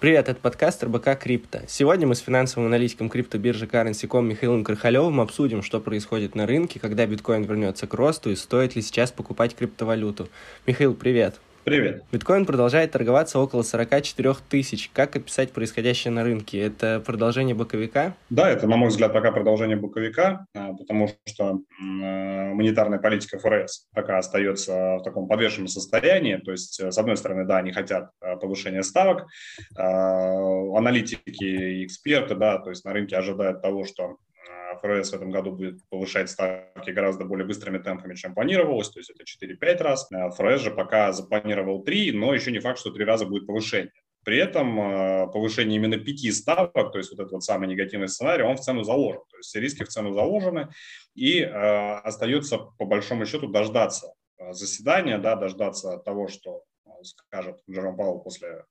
Привет, это подкаст РБК Крипто. Сегодня мы с финансовым аналитиком криптобиржи Currency.com Михаилом Крахалевым обсудим, что происходит на рынке, когда биткоин вернется к росту и стоит ли сейчас покупать криптовалюту. Михаил, привет. Привет. Биткоин продолжает торговаться около 44 тысяч. Как описать происходящее на рынке? Это продолжение боковика? Да, это, на мой взгляд, пока продолжение боковика, а, потому что а, монетарная политика ФРС пока остается в таком подвешенном состоянии. То есть, с одной стороны, да, они хотят а, повышения ставок. Аналитики и эксперты, да, то есть на рынке ожидают того, что ФРС в этом году будет повышать ставки гораздо более быстрыми темпами, чем планировалось, то есть это 4-5 раз. Э, ФРС же пока запланировал 3, но еще не факт, что 3 раза будет повышение. При этом э, повышение именно пяти ставок, то есть вот этот вот самый негативный сценарий, он в цену заложен. То есть все риски в цену заложены, и э, остается по большому счету дождаться заседания, да, дождаться того, что скажет Джером Пауэлл после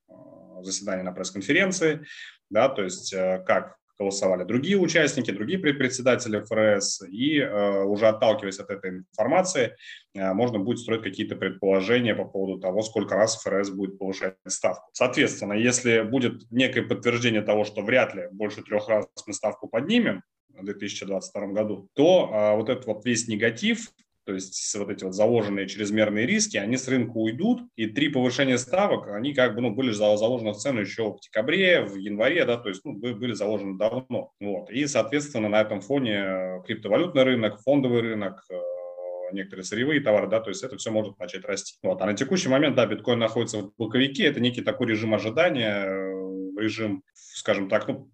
заседания на пресс-конференции, да, то есть как голосовали другие участники, другие председатели ФРС, и э, уже отталкиваясь от этой информации, э, можно будет строить какие-то предположения по поводу того, сколько раз ФРС будет повышать ставку. Соответственно, если будет некое подтверждение того, что вряд ли больше трех раз мы ставку поднимем, в 2022 году, то а, вот этот вот весь негатив то есть вот эти вот заложенные чрезмерные риски, они с рынка уйдут, и три повышения ставок, они как бы ну, были заложены в цену еще в декабре, в январе, да, то есть ну, были заложены давно. Вот. И, соответственно, на этом фоне криптовалютный рынок, фондовый рынок, э, некоторые сырьевые товары, да, то есть это все может начать расти. Вот. А на текущий момент, да, биткоин находится в боковике, это некий такой режим ожидания, э, режим, скажем так, ну,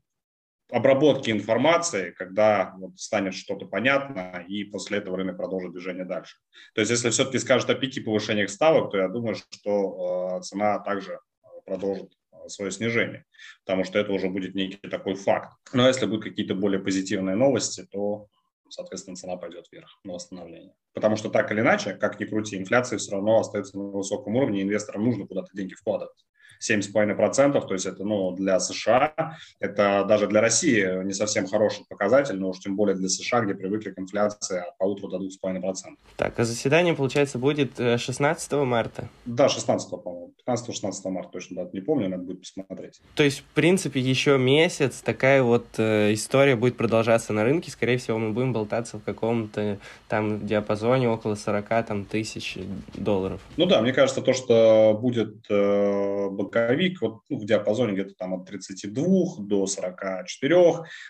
обработки информации, когда вот станет что-то понятно, и после этого рынок продолжит движение дальше. То есть если все-таки скажет о пяти повышениях ставок, то я думаю, что э, цена также продолжит э, свое снижение, потому что это уже будет некий такой факт. Но если будут какие-то более позитивные новости, то, соответственно, цена пойдет вверх на восстановление. Потому что так или иначе, как ни крути, инфляция все равно остается на высоком уровне, и инвесторам нужно куда-то деньги вкладывать. 7,5%, то есть это ну, для США, это даже для России не совсем хороший показатель, но уж тем более для США, где привыкли к инфляции от полутора до 2,5%. Так, а заседание, получается, будет 16 э, марта? Да, 16, по-моему. 15-16 марта, точно дату не помню, надо будет посмотреть. То есть, в принципе, еще месяц такая вот э, история будет продолжаться на рынке. Скорее всего, мы будем болтаться в каком-то там диапазоне около 40 там, тысяч долларов. Ну да, мне кажется, то, что будет э, боковик вот, ну, в диапазоне где-то там от 32 до 44.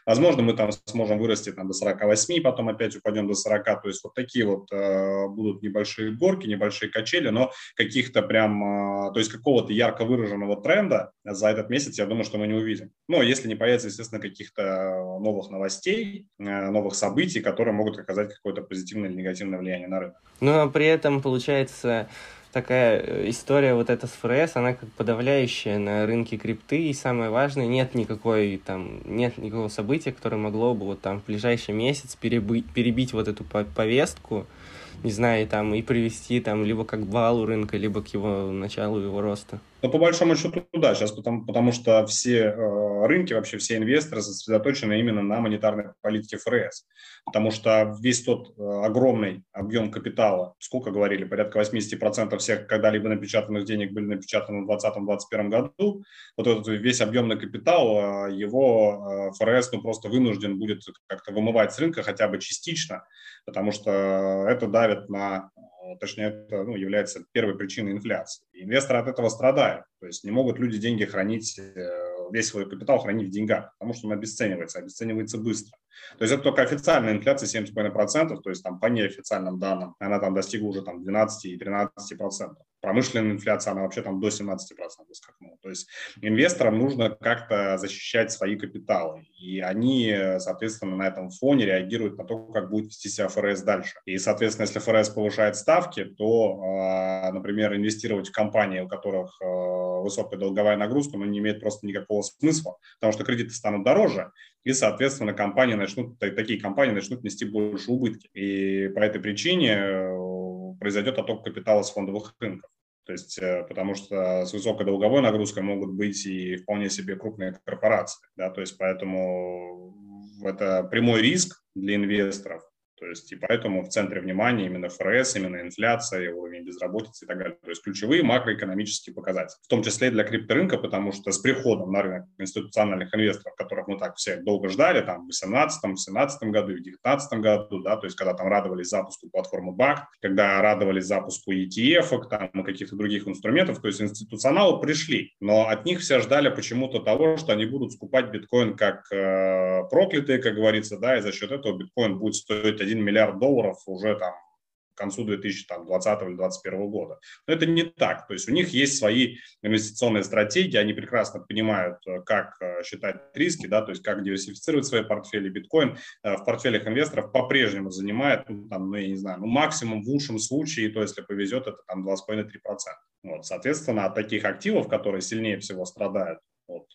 Возможно, мы там сможем вырасти там, до 48, потом опять упадем до 40. То есть вот такие вот э, будут небольшие горки, небольшие качели, но каких-то прям... Э, то есть какого-то ярко выраженного тренда за этот месяц, я думаю, что мы не увидим. Но если не появится, естественно, каких-то новых новостей, э, новых событий, которые могут оказать какое-то позитивное или негативное влияние на рынок. Ну, а при этом, получается, такая э, история вот эта с ФРС, она как подавляющая на рынке крипты, и самое важное, нет никакой там, нет никакого события, которое могло бы вот там в ближайший месяц перебить, перебить вот эту повестку, не знаю, там, и привести там либо к балу рынка, либо к его началу его роста. Но по большому счету, да, сейчас потому, потому что все э, рынки, вообще все инвесторы сосредоточены именно на монетарной политике ФРС. Потому что весь тот э, огромный объем капитала, сколько говорили, порядка 80% всех когда-либо напечатанных денег были напечатаны в 2020-2021 году, вот этот весь объемный капитал, э, его э, ФРС ну, просто вынужден будет как-то вымывать с рынка хотя бы частично, потому что это давит на точнее, это ну, является первой причиной инфляции. И инвесторы от этого страдают. То есть не могут люди деньги хранить, э, весь свой капитал хранить в деньгах, потому что он обесценивается, обесценивается быстро. То есть это только официальная инфляция 7,5%, то есть там по неофициальным данным она там достигла уже там 12 и 13%. Промышленная инфляция, она вообще там до 17% скакнула. То есть инвесторам нужно как-то защищать свои капиталы. И они, соответственно, на этом фоне реагируют на то, как будет вести себя ФРС дальше. И, соответственно, если ФРС повышает ставки, то, а, например, инвестировать в компании, у которых а, высокая долговая нагрузка, ну, не имеет просто никакого смысла, потому что кредиты станут дороже, и, соответственно, компании начнут, такие компании начнут нести больше убытки. И по этой причине э, произойдет отток капитала с фондовых рынков. То есть, э, потому что с высокой долговой нагрузкой могут быть и вполне себе крупные корпорации. Да? То есть, поэтому это прямой риск для инвесторов. То есть и поэтому в центре внимания именно ФРС, именно инфляция, уровень безработицы и так далее. То есть ключевые макроэкономические показатели. В том числе и для крипторынка, потому что с приходом на рынок институциональных инвесторов, которых мы так все долго ждали, там в 2018, 2017 году и в 2019 году, да, то есть когда там радовались запуску платформы BACT, когда радовались запуску ETF, там, и каких-то других инструментов, то есть институционалы пришли, но от них все ждали почему-то того, что они будут скупать биткоин как э, проклятые, как говорится, да, и за счет этого биткоин будет стоить 1 миллиард долларов уже там к концу 2020 или 2021 года. Но это не так. То есть у них есть свои инвестиционные стратегии, они прекрасно понимают, э, как э, считать риски, да, то есть как диверсифицировать свои портфели. Биткоин э, в портфелях инвесторов по-прежнему занимает, ну, там, ну, я не знаю, ну, максимум в лучшем случае, то если повезет, это там 2,5-3%. Вот, соответственно, от таких активов, которые сильнее всего страдают от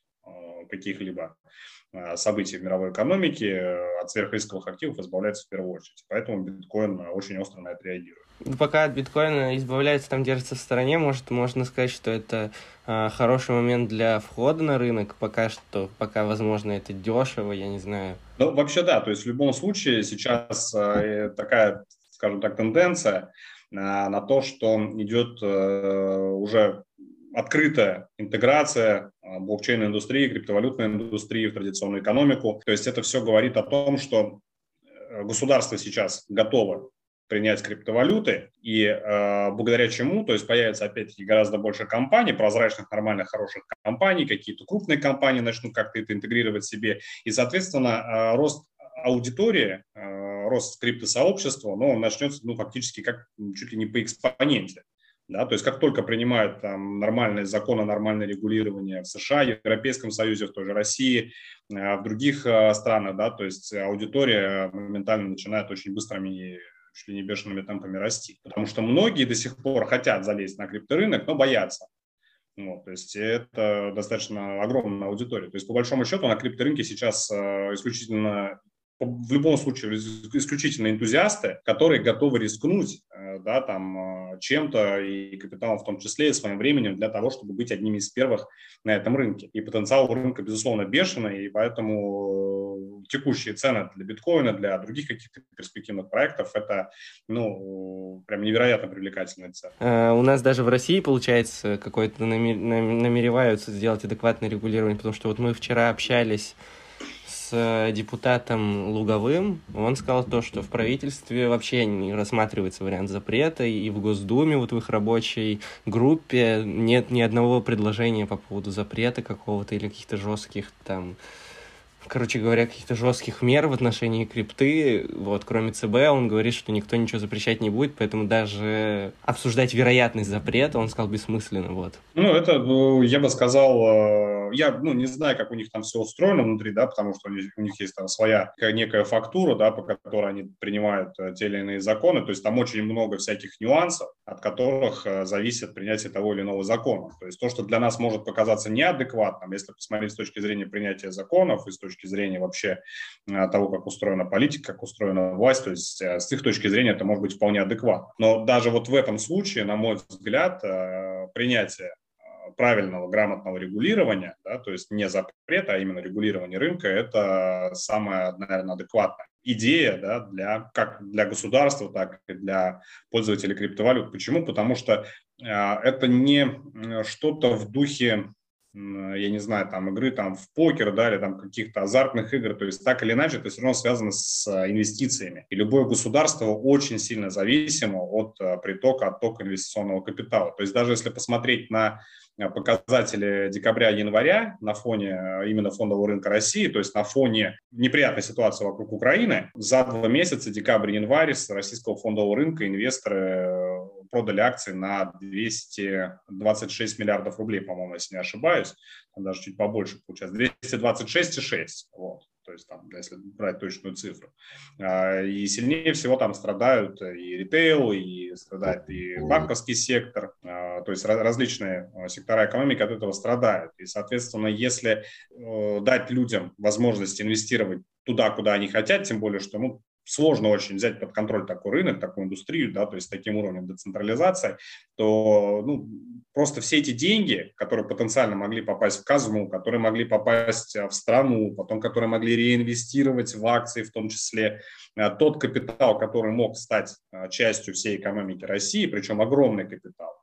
каких-либо Э, событий в мировой экономике э, от сверхрисковых активов избавляется в первую очередь. Поэтому биткоин э, очень остро на это реагирует. Ну, пока от биткоина избавляется, там держится в стороне, может, можно сказать, что это э, хороший момент для входа на рынок, пока что, пока, возможно, это дешево, я не знаю. Ну, вообще, да, то есть в любом случае сейчас э, такая, скажем так, тенденция э, на то, что идет э, уже открытая интеграция а, блокчейн-индустрии, криптовалютной индустрии в традиционную экономику. То есть это все говорит о том, что э, государство сейчас готово принять криптовалюты, и э, благодаря чему, то есть появится опять-таки гораздо больше компаний, прозрачных, нормальных, хороших компаний, какие-то крупные компании начнут как-то это интегрировать себе, и, соответственно, э, рост аудитории, э, рост криптосообщества, ну, он начнется, ну, фактически как чуть ли не по экспоненте. Да, то есть как только принимают там, нормальные законы, нормальное регулирование в США, в Европейском Союзе, в той же России, э, в других э, странах, да, то есть аудитория моментально начинает очень быстрыми чуть ли не бешеными темпами расти. Потому что многие до сих пор хотят залезть на крипторынок, но боятся. Вот, то есть это достаточно огромная аудитория. То есть по большому счету на крипторынке сейчас э, исключительно в любом случае исключительно энтузиасты, которые готовы рискнуть э, да, там, э, чем-то и капиталом в том числе, и своим временем для того, чтобы быть одними из первых на этом рынке. И потенциал рынка, безусловно, бешеный, и поэтому текущие цены для биткоина, для других каких-то перспективных проектов, это ну, прям невероятно привлекательная цена. У нас даже в России, получается, какой-то намереваются сделать адекватное регулирование, потому что вот мы вчера общались с депутатом Луговым, он сказал то, что в правительстве вообще не рассматривается вариант запрета, и в Госдуме, вот в их рабочей группе нет ни одного предложения по поводу запрета какого-то или каких-то жестких там короче говоря, каких-то жестких мер в отношении крипты, вот, кроме ЦБ, он говорит, что никто ничего запрещать не будет, поэтому даже обсуждать вероятность запрета, он сказал, бессмысленно, вот. Ну, это, ну, я бы сказал, э, я, ну, не знаю, как у них там все устроено внутри, да, потому что у них, у них есть там своя некая фактура, да, по которой они принимают э, те или иные законы, то есть там очень много всяких нюансов, от которых э, зависит принятие того или иного закона. То есть то, что для нас может показаться неадекватным, если посмотреть с точки зрения принятия законов и с точки точки зрения вообще э, того, как устроена политика, как устроена власть, то есть э, с их точки зрения это может быть вполне адекватно. Но даже вот в этом случае, на мой взгляд, э, принятие правильного, грамотного регулирования, да, то есть не запрета, а именно регулирования рынка, это самая, наверное, адекватная идея да, для, как для государства, так и для пользователей криптовалют. Почему? Потому что э, это не что-то в духе я не знаю, там игры там в покер, да, или там каких-то азартных игр, то есть так или иначе это все равно связано с а, инвестициями. И любое государство очень сильно зависимо от а, притока, оттока инвестиционного капитала. То есть даже если посмотреть на а, показатели декабря-января на фоне именно фондового рынка России, то есть на фоне неприятной ситуации вокруг Украины, за два месяца, декабрь-январь, с российского фондового рынка инвесторы продали акции на 226 миллиардов рублей, по-моему, если не ошибаюсь, там даже чуть побольше получается, 226,6, вот то есть там, если брать точную цифру. А, и сильнее всего там страдают и ритейл, и страдает и банковский сектор, а, то есть различные сектора экономики от этого страдают. И, соответственно, если э, дать людям возможность инвестировать туда, куда они хотят, тем более, что ну, сложно очень взять под контроль такой рынок, такую индустрию, да, то есть с таким уровнем децентрализации, то ну, просто все эти деньги, которые потенциально могли попасть в казну, которые могли попасть в страну, потом которые могли реинвестировать в акции в том числе, тот капитал, который мог стать частью всей экономики России, причем огромный капитал,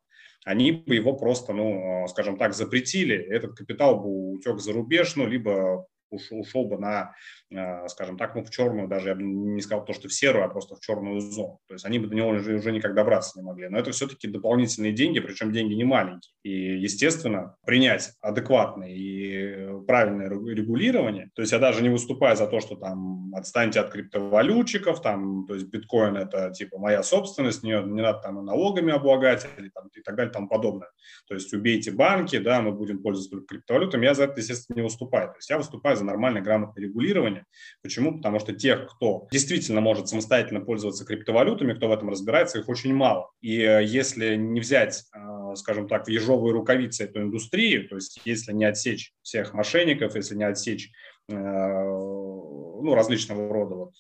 они бы его просто, ну, скажем так, запретили, этот капитал бы утек за рубеж, ну, либо ушел, ушел бы на, э, скажем так, ну, в черную, даже я бы не сказал то, что в серую, а просто в черную зону. То есть они бы до него уже, уже никак добраться не могли. Но это все-таки дополнительные деньги, причем деньги не маленькие. И, естественно, принять адекватное и правильное регулирование, то есть я даже не выступаю за то, что там отстаньте от криптовалютчиков, там, то есть биткоин это типа моя собственность, не, не надо там налогами облагать или, там, и так далее тому подобное. То есть убейте банки, да, мы будем пользоваться только криптовалютами. Я за это, естественно, не выступаю. То есть я выступаю за нормальное, грамотное регулирование. Почему? Потому что тех, кто действительно может самостоятельно пользоваться криптовалютами, кто в этом разбирается, их очень мало. И э, если не взять, э, скажем так, в ежовые рукавицы эту индустрию, то есть если не отсечь всех мошенников, если не отсечь э, ну, различного рода вот,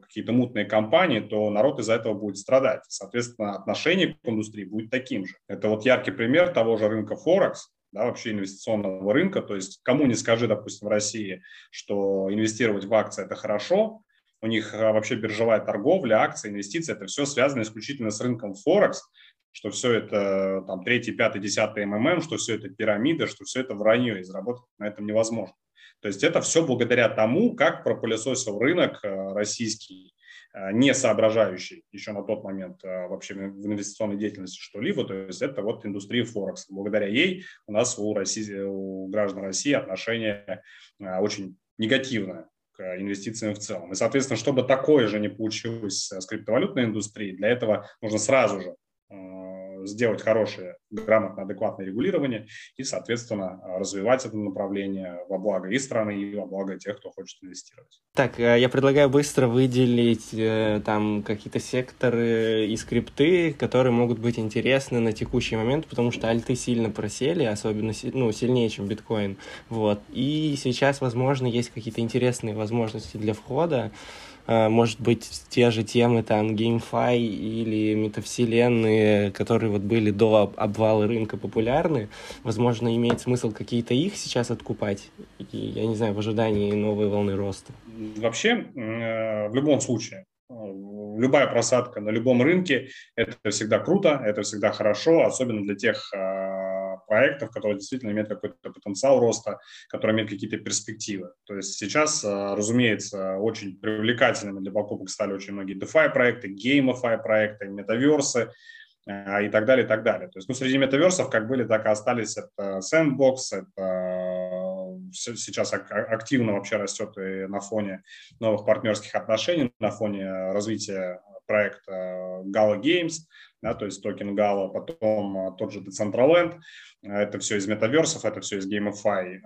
какие-то мутные компании, то народ из-за этого будет страдать. Соответственно, отношение к индустрии будет таким же. Это вот яркий пример того же рынка Форекс, да, вообще инвестиционного рынка. То есть кому не скажи, допустим, в России, что инвестировать в акции – это хорошо, у них а, вообще биржевая торговля, акции, инвестиции – это все связано исключительно с рынком Форекс, что все это там третий, пятый, десятый МММ, что все это пирамида, что все это вранье, и заработать на этом невозможно. То есть это все благодаря тому, как пропылесосил рынок а, российский Э, не соображающий еще на тот момент э, вообще в инвестиционной деятельности что-либо, то есть это вот индустрия Форекс. Благодаря ей у нас у, России, у граждан России отношение э, очень негативное к инвестициям в целом. И, соответственно, чтобы такое же не получилось с криптовалютной индустрией, для этого нужно сразу же сделать хорошее, грамотное, адекватное регулирование и, соответственно, развивать это направление во благо и страны, и во благо тех, кто хочет инвестировать. Так, э, я предлагаю быстро выделить э, там какие-то секторы и скрипты, которые могут быть интересны на текущий момент, потому что альты сильно просели, особенно ну, сильнее, чем биткоин. Вот. И сейчас, возможно, есть какие-то интересные возможности для входа. А, может быть, те же темы, там, GameFi или метавселенные, которые вот были до обвала рынка популярны, возможно, имеет смысл какие-то их сейчас откупать, и, я не знаю, в ожидании новой волны роста? Вообще, э, в любом случае, э, любая просадка на любом рынке – это всегда круто, это всегда хорошо, особенно для тех э, проектов, которые действительно имеют какой-то потенциал роста, которые имеют какие-то перспективы. То есть сейчас, э, разумеется, очень привлекательными для покупок стали очень многие DeFi проекты, GameFi проекты, метаверсы, э, и так далее, и так далее. То есть, ну, среди метаверсов как были, так и остались. Это Sandbox, это э, сейчас активно вообще растет и на фоне новых партнерских отношений, на фоне развития проекта Gala Games, да, то есть токен Gala, потом тот же Decentraland, это все из метаверсов, это все из GameFi.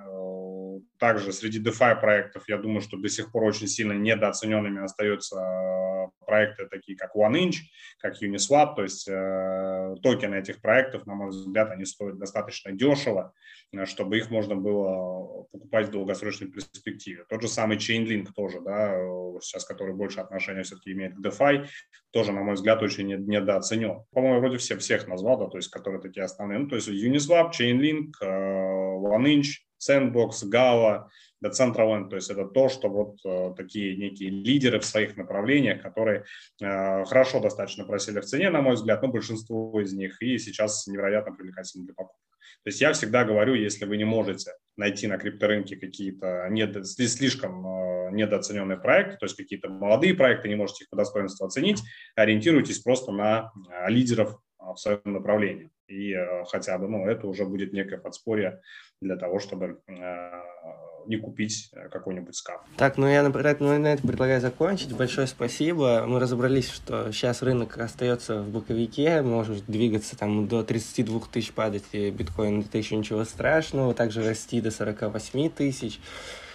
Э, также среди DeFi проектов, я думаю, что до сих пор очень сильно недооцененными остаются э, проекты такие, как OneInch, как Uniswap, то есть э, токены этих проектов, на мой взгляд, они стоят достаточно дешево, э, чтобы их можно было покупать в долгосрочной перспективе. Тот же самый Chainlink тоже, да, сейчас который больше отношения все-таки имеет к DeFi, тоже, на мой взгляд, очень недооценен. По-моему, вроде все, всех назвал, да, то есть которые такие основные. Ну, то есть Uniswap, Chainlink, э, OneInch, Sandbox, Gala, Decentraland, то есть это то, что вот э, такие некие лидеры в своих направлениях, которые э, хорошо достаточно просели в цене, на мой взгляд, но большинство из них и сейчас невероятно привлекательны для покупки. То есть я всегда говорю, если вы не можете найти на крипторынке какие-то недо, слишком э, недооцененные проекты, то есть какие-то молодые проекты, не можете их по достоинству оценить, ориентируйтесь просто на лидеров в своем направлении. И э, хотя бы, ну, это уже будет некое подспорье для того, чтобы э, не купить э, какой-нибудь скаф. Так, ну я на, ну, на это предлагаю закончить. Большое спасибо. Мы разобрались, что сейчас рынок остается в боковике, может двигаться там до 32 тысяч падать, и биткоин это еще ничего страшного, также расти до 48 тысяч.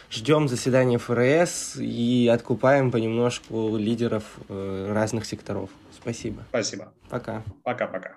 Ждем заседания ФРС и откупаем понемножку лидеров разных секторов. Спасибо. Спасибо. Пока. Пока-пока.